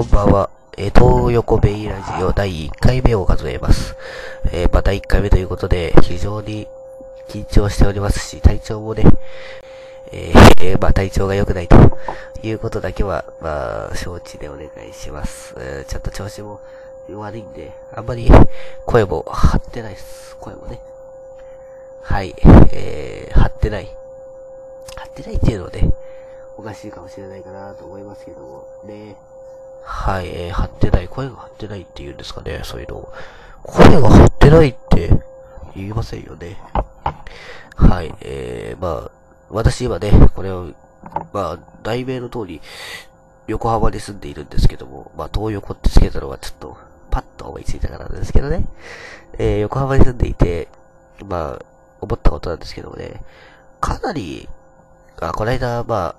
こんばんは。えー、東横ベイラジオ第1回目を数えます。えー、また1回目ということで、非常に緊張しておりますし、体調もね、えー、まあ体調が良くないということだけは、まあ、承知でお願いします。えー、ちょっと調子も悪いんで、あんまり声も張ってないです。声もね。はい、えー、張ってない。張ってないっていうのはね、おかしいかもしれないかなと思いますけども、ね。はい、えー、張ってない、声が張ってないって言うんですかね、そういうの。声が張ってないって言いませんよね。はい、えー、まあ、私今ね、これを、まあ、題名の通り、横浜に住んでいるんですけども、まあ、東横ってつけたのはちょっと、パッと思いついたからなんですけどね。えー、横浜に住んでいて、まあ、思ったことなんですけどもね、かなり、あ、この間、まあ、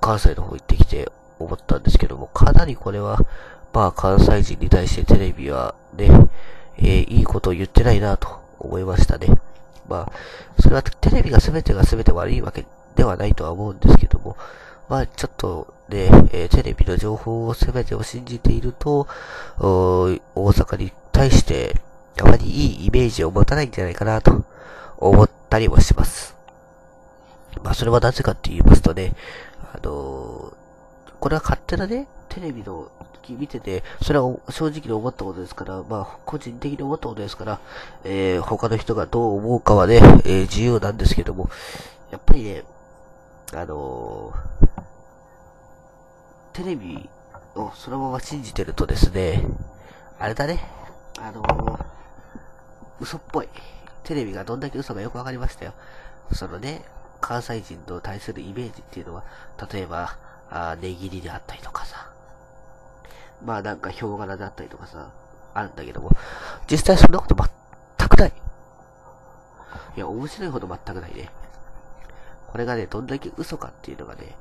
関西の方行ってきて思ったんですけども、かなりこれは、まあ関西人に対してテレビはね、えー、いいことを言ってないなと思いましたね。まあ、それはテレビが全てが全て悪いわけではないとは思うんですけども、まあちょっとね、えー、テレビの情報を全てを信じていると、大阪に対してあまりいいイメージを持たないんじゃないかなと思ったりもします。まあそれはなぜかって言いますとね、あの、これは勝手なね、テレビの時見てて、それは正直に思ったことですから、まあ、個人的に思ったことですから、えー、他の人がどう思うかはね、えー、自由なんですけども、やっぱりね、あのー、テレビをそのまま信じてるとですね、あれだね、あのー、嘘っぽい。テレビがどんだけ嘘かよくわかりましたよ。そのね、関西人の対するイメージっていうのは、例えば、あ値切りであったりとかさ、まあなんかヒョウ柄であったりとかさ、あるんだけども、実際そんなこと全くない。いや、面白いほど全くないね。これがね、どんだけ嘘かっていうのがね、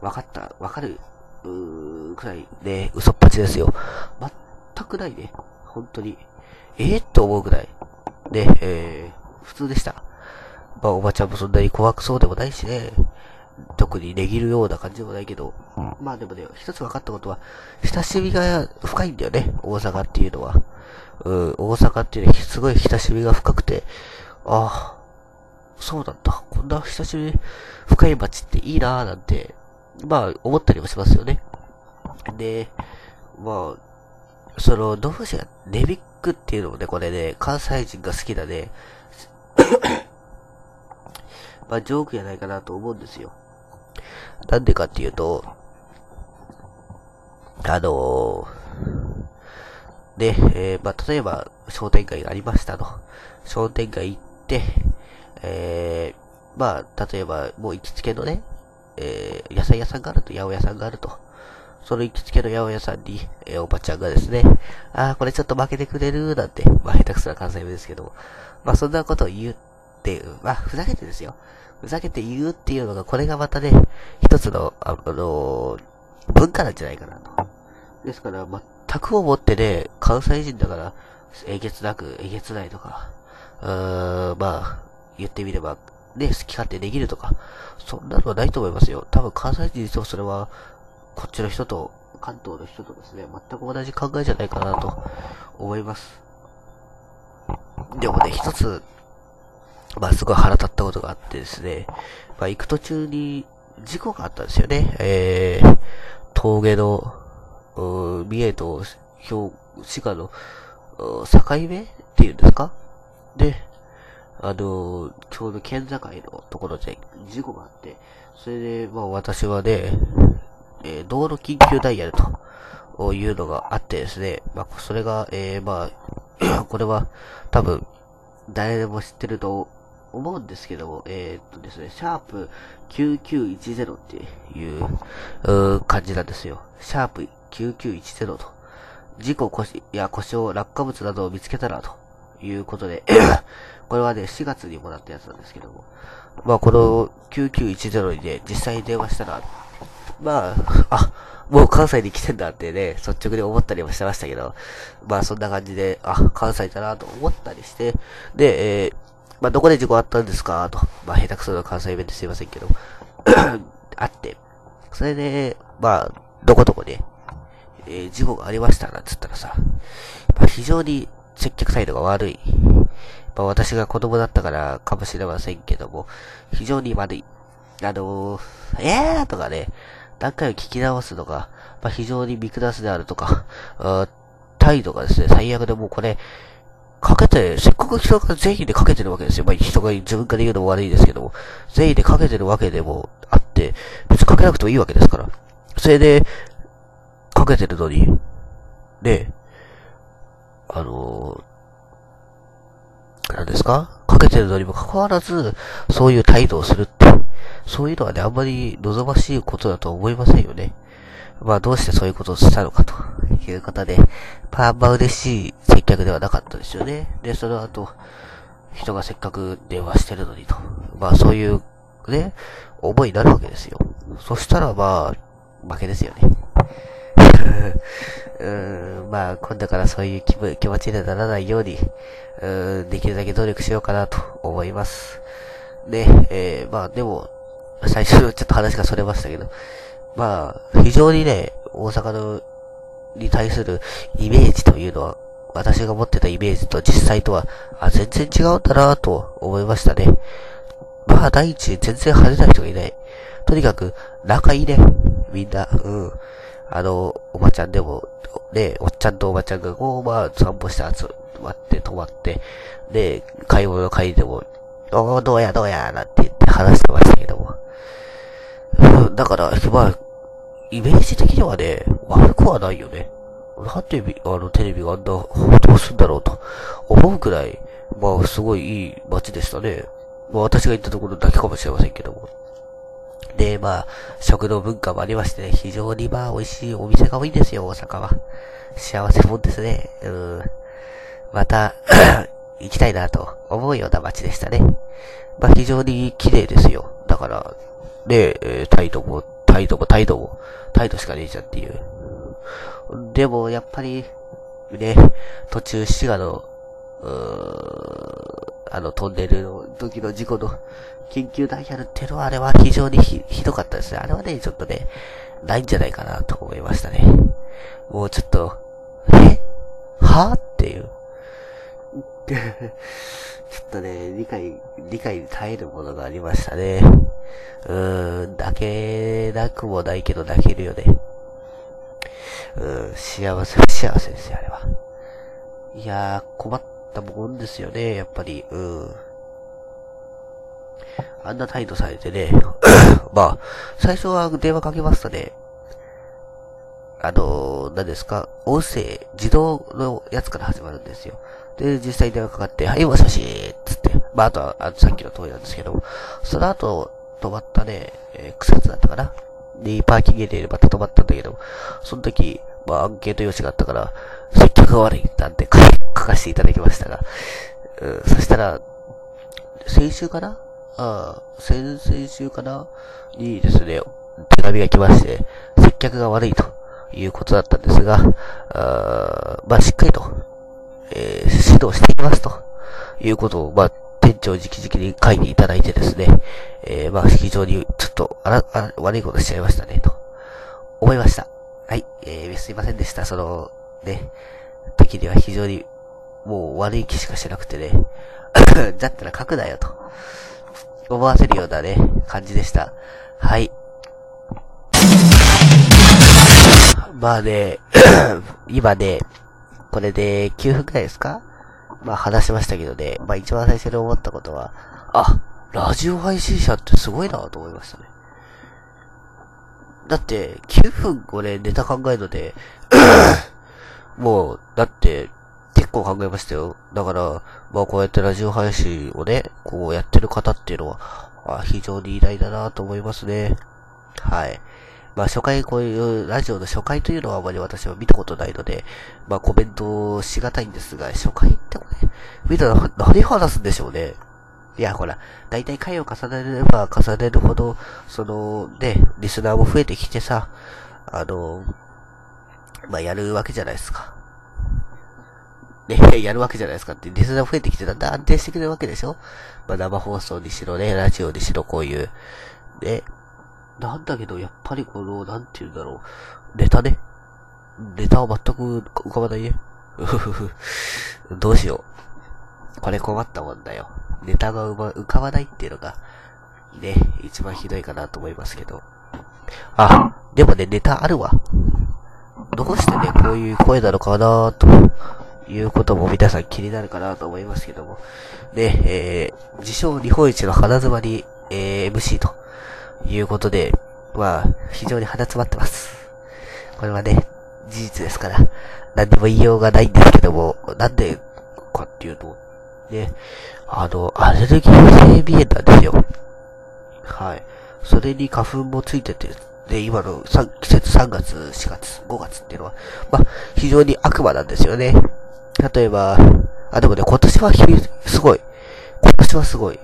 分かった、分かる、うーくらいね、嘘っぱちですよ。全くないね。本当に。ええー、と思うくらい。ね、えー、普通でした。まあ、おばちゃんもそんなに怖くそうでもないしね。特に値切るような感じでもないけど。まあでもね、一つ分かったことは、親しみが深いんだよね、大阪っていうのは。うん、大阪っていうのはすごい親しみが深くて、ああ、そうなんだ。こんな親しみ深い街っていいなぁなんて、まあ思ったりもしますよね。で、まあ、その、どうしよう、ネビックっていうのもね、これね、関西人が好きだね、まあ、ジョークじゃないかなと思うんですよ。なんでかっていうと、あのー、で、えー、まあ、例えば、商店街がありましたと。商店街行って、えー、まあ、例えば、もう行きつけのね、えー、野菜屋さんがあると、八百屋さんがあると。その行きつけの八百屋さんに、えー、おばちゃんがですね、ああ、これちょっと負けてくれる、なんて、まあ、下手くそな関西弁ですけども、まあ、そんなことを言っって、まあ、ふざけてですよ。ふざけて言うっていうのが、これがまたね、一つの、あの、文化なんじゃないかなと。ですから、全く思ってね、関西人だから、えげつなく、えげつないとか、うーん、まあ、言ってみれば、ね、好き勝手できるとか、そんなのはないと思いますよ。多分関西人にとそれは、こっちの人と、関東の人とですね、全く同じ考えじゃないかなと思います。でもね、一つ、まあ、すごい腹立ったことがあってですね、まあ、行く途中に事故があったんですよね。えー、峠の、三重と兵滋賀の境目っていうんですか？で、あの、ちょうど県境のところで事故があって、それで、まあ私はね、えー、道路緊急ダイヤルというのがあってですね、まあそれが、えー、まあ、これは多分誰でも知ってると思うんですけども、えー、っとですね、シャープ9910っていう、う感じなんですよ。シャープ9910と。事故や故障、落下物などを見つけたらということで これはね、4月にもらったやつなんですけども。まあ、この9910にね、実際に電話したら、まあ、あ、もう関西に来てんだってね、率直に思ったりもしてましたけど、まあそんな感じで、あ、関西だなと思ったりして、で、えー、まあ、どこで事故あったんですか？と。まあ、下手くそな関西弁ですいませんけど。あって。それで、まあ、どこどこで、えー、事故がありましたなんつったらさ、まあ、非常に接客態度が悪い。まあ、私が子供だったからかもしれませんけども、非常に悪い。あのー、えーとかね、何回も聞き直すのが、まあ、非常に見下すであるとか、あ態度がですね、最悪でもうこれ、かけて、せっかく人が全員でかけてるわけですよ。まあ、人が自分から言うのも悪いですけども、全員でかけてるわけでもあって、別にかけなくてもいいわけですから。それで、かけてるのに、ね、あのー、何ですか？かけてるのにもかかわらず、そういう態度をするって、そういうのはね、あんまり望ましいことだと思いませんよね。まあ、どうしてそういうことをしたのかということで、まあ、あんま嬉しい接客ではなかったですよね。で、その後、人がせっかく電話してるのにと。まあ、そういう、ね、思いになるわけですよ。そしたら、まあ、負けですよね。うーん、まあ、今度からそういう気分気持ちにならないように、うーん、できるだけ努力しようかなと思います。で、えー、まあ、でも、最初ちょっと話がそれましたけど、まあ、非常にね、大阪の、に対するイメージというのは、私が持ってたイメージと実際とは、あ、全然違うんだなと思いましたね。まあ、第一、全然派手な人がいない。とにかく、仲いいね。みんな、うん。あの、おばちゃんでも、ね、おっちゃんとおばちゃんがこう、まあ、散歩して集まって、泊まって、で、買い物の帰りでも、おどうやどうや、なんて言って話してましたけども。だから、まあ、イメージ的にはね、悪くはないよね。なんで、あの、テレビがあんな報道するんだろうと思うくらい、まあ、すごいいい街でしたね。まあ、私が行ったところだけかもしれませんけども。で、まあ、食の文化もありましてね、非常にまあ、美味しいお店が多いんですよ、大阪は。幸せもんですね。うん。また 行きたいなと思うような街でしたね。まあ、非常に綺麗ですよ。だから、ねえ、態度も、態度も態度も、態度しかねえじゃんっていう。でも、やっぱり、ね、途中滋賀の、うーあの、トンネルの時の事故の緊急ダイヤルっていうのは、あれは非常にひひどかったですね。あれはね、ちょっとね、ないんじゃないかなと思いましたね。もうちょっと、え？は？っていう。ちょっとね、理解、理解に耐えるものがありましたね。うーん、泣けなくもないけど泣けるよね。うん、幸せ、不幸せですよ、あれは。いやー、困ったもんですよね、やっぱり。うん。あんな態度されてね、まあ、最初は電話かけますとね、あの何ですか、音声、自動のやつから始まるんですよ。で、実際電話かかって、はい、もしもしつって。まあ、あとは、あのさっきの通りなんですけど。その後、止まったね、えー、草津だったかな。で、パーキングエリアでまた止まったんだけど、その時、まあ、アンケート用紙があったから、接客が悪い、なんて書かせていただきましたが、うん、そしたら、先週かな？ああ、先々週かな？にですね、手紙が来まして、接客が悪いということだったんですが、あまあ、しっかりと、えー、指導していきますということを、まあ、店長直々に書いていただいてですね、えー、まあ、非常にちょっと、あら、あら悪いことしちゃいましたね、と思いました。はい、えー、すいませんでした。その、ね、時には非常に、もう悪い気しかしなくてね、だったら書くなよと。思わせるようなね、感じでした。はい。まあね、今ね、これで9分くらいですか？まあ話しましたけどね、まあ一番最初に思ったことは、あ、ラジオ配信者ってすごいなと思いましたね。だって、9分これネタ考えるので もう、だって、結構考えましたよ。だから、まあこうやってラジオ配信をね、こうやってる方っていうのは、あ非常に偉大だなと思いますね。はい。まあ初回、こういうラジオの初回というのはあまり私は見たことないので、まあコメントしがたいんですが、初回ってこれ、見たら何話すんでしょうね。いや、ほら、だいたい回を重ねれば重ねるほど、その、ね、リスナーも増えてきてさ、あの、まあ、やるわけじゃないですか。ね、やるわけじゃないですかって、リスナー増えてきてだんだん安定してくれるわけでしょまあ、生放送にしろね、ラジオにしろ、こういう。ね。なんだけど、やっぱりこの、なんて言うんだろう。ネタね。ネタは全く浮かばないね。どうしよう。これ困ったもんだよ。ネタが浮かばないっていうのが、ね、一番ひどいかなと思いますけど。あ、でもね、ネタあるわ。どうしてね、こういう声なのかなということも皆さん気になるかなと思いますけども。ね、えー、自称日本一の鼻詰まり、えー、MC ということで、まあ、非常に鼻詰まってます。これはね、事実ですから、何にも言いようがないんですけども、なんでかっていうと、ね、あの、アレルギー性鼻炎なんですよ。はい。それに花粉もついてて、で、今の季節3月、4月、5月っていうのは、まあ、非常に悪魔なんですよね。例えば、あ、でもね、今年はすごい。今年はすごい。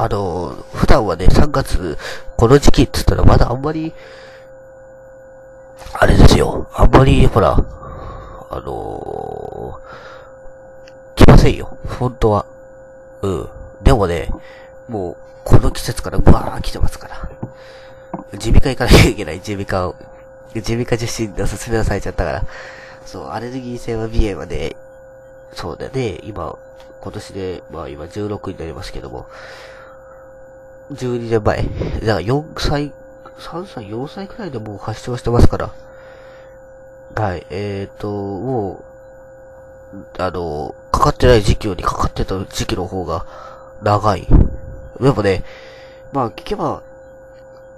あの、普段はね、3月、この時期って言ったらまだあんまり、あれですよ。あんまり、ほら、あのー、来ませんよ。本当は。うん。でもね、もう、この季節からブワー来てますから。耳鼻科行かなきゃいけない、耳鼻科を。耳鼻科受診でおすすめをされちゃったから。そう、アレルギー性は鼻炎はね、そうだね、今、今年で、まあ今16になりますけども、12年前、だから4歳、3歳、4歳くらいでもう発症してますから、はい、えーと、もう、あの、かかってない時期よりかかってた時期の方が長い。でもね、まあ聞けば、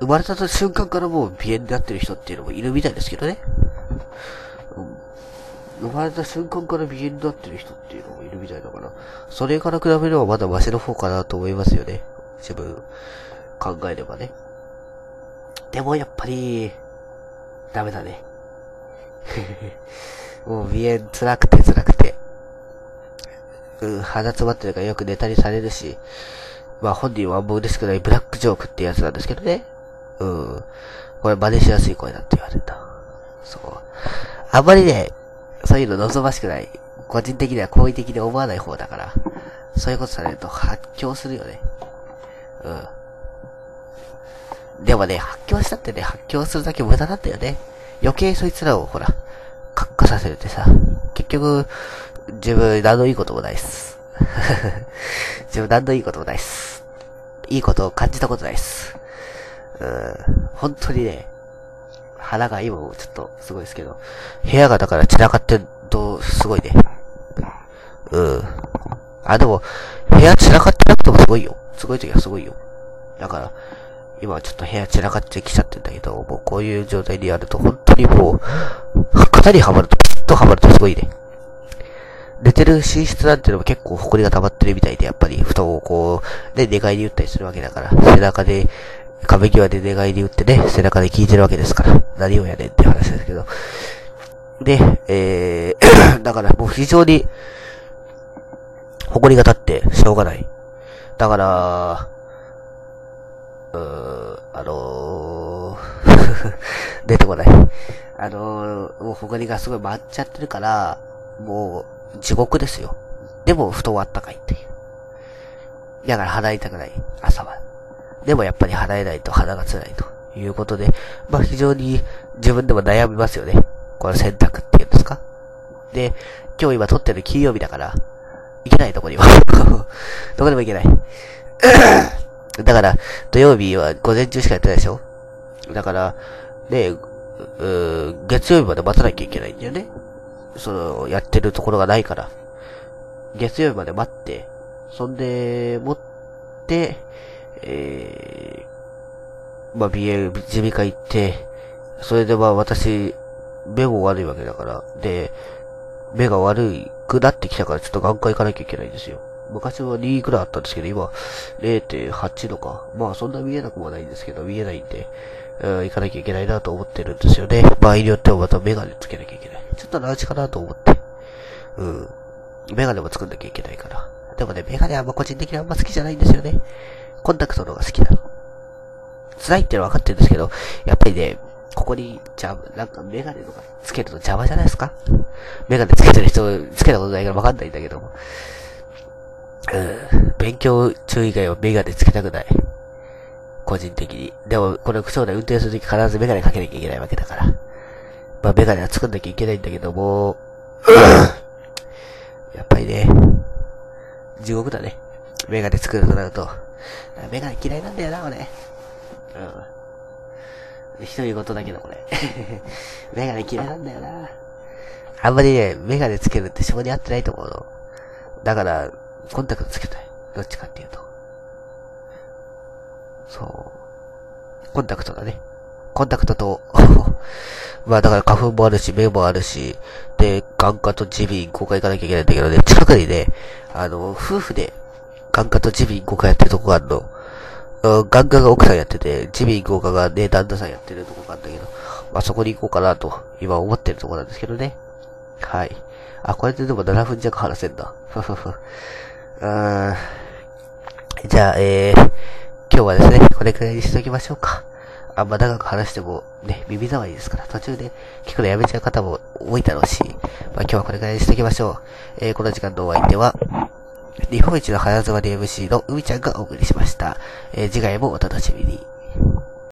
生まれた瞬間からもう鼻炎になってる人っていうのもいるみたいですけどね。生まれた瞬間から鼻炎になってる人っていうのもいるみたいだから、それから比べればまだマシの方かなと思いますよね。自分、考えればね。でもやっぱり、ダメだね。もう鼻炎辛くて辛くて。うん、鼻詰まってるからよくネタにされるし、まあ本人はあんま嬉しくないブラックジョークってやつなんですけどね。うん。これ真似しやすい声だって言われた。そう。あんまりね、そういうの望ましくない。個人的には好意的に思わない方だから、そういうことされると発狂するよね。うん。でもね、発狂したってね、発狂するだけ無駄だったよね。余計そいつらをほら、活化させるってさ、結局、自分何のいいこともないっす。自分何のいいこともないっす。いいことを感じたことないっす。うん、本当にね、腹が今もちょっとすごいですけど、部屋がだから散らかってると、すごいね。うん。あ、でも、部屋散らかってなくてもすごいよ。すごい時はすごいよ。だから、今はちょっと部屋散らかってきちゃってんだけど、もうこういう状態でやると本当にもう、型にはまると、ピッとはまるとすごいね。寝てる寝室なんてのも結構埃が溜まってるみたいで、やっぱり布団をこう、ね、寝返り打ったりするわけだから、背中で、壁際で寝返り打ってね、背中で聞いてるわけですから、何をやねんって話ですけど。で、えー だからもう非常に、埃が立ってしょうがない。だから、うー、あのー 出てこない。あのー、もう埃がすごい舞っちゃってるから、もう、地獄ですよ。でも、布団はあったかいっていう。だから払いたくない、朝は。でもやっぱり払えないと鼻が辛いということで、まあ非常に自分でも悩みますよね。この選択っていうんですか。で、今日今撮ってる金曜日だから、行けないとこには。どこでも行けない。だから、土曜日は午前中しかやってないでしょ？だから、ね、月曜日まで待たなきゃいけないんだよね。その、やってるところがないから。月曜日まで待って、そんで、持って、えー、まあ、BL、耳鼻科行って、それでまあ私、目も悪いわけだから、で、目が悪いくなってきたからちょっと眼科行かなきゃいけないんですよ。昔は2くらいあったんですけど、今、0.8度か。まあ、そんな見えなくもないんですけど、見えないんで、うん、行かなきゃいけないなと思ってるんですよね。場合によってはまたメガネつけなきゃいけない。ちょっとラージかなと思って。うん。メガネも作んなきゃいけないから。でもね、メガネはあんま個人的にあんま好きじゃないんですよね。コンタクトの方が好きなの。辛いってのは分かってるんですけど、やっぱりね、ここに、じゃ、なんかメガネとかつけると邪魔じゃないですか？メガネつけてる人、つけたことないから分かんないんだけども。うん、勉強中以外はメガネつけたくない。個人的に。でも、これ、そうだ、運転するとき必ずメガネかけなきゃいけないわけだから。まあ、メガネは作んなきゃいけないんだけども、やっぱりね、地獄だね。メガネ作るとなると。メガネ嫌いなんだよな、俺。うん。一人事だけど、これ。メガネ嫌いなんだよな。あんまりね、メガネつけるって性に合ってないと思うの。だから、コンタクトつけたい。どっちかっていうと。そう。コンタクトだね。コンタクトと まあだから花粉もあるし、目もあるし、で、眼科と耳鼻咽喉科行かなきゃいけないんだけどね、近くにね、あの、夫婦で眼科と耳鼻咽喉科やってるとこがあるの。眼科が奥さんやってて、耳鼻咽喉科がね、旦那さんやってるとこがあるんだけど、まあそこに行こうかなと、今思ってるとこなんですけどね。はい。あ、これででも7分弱話せんだ。ふふふ。うーん。じゃあ、えー、今日はですね、これくらいにしときましょうか。あんま長く話してもね、耳障りですから、途中で聞くのやめちゃう方も多いだろうし、まあ今日はこれくらいにしときましょう。えー、この時間のお相手は、日本一の花園で MC の海ちゃんがお送りしました。えー、次回もお楽しみに。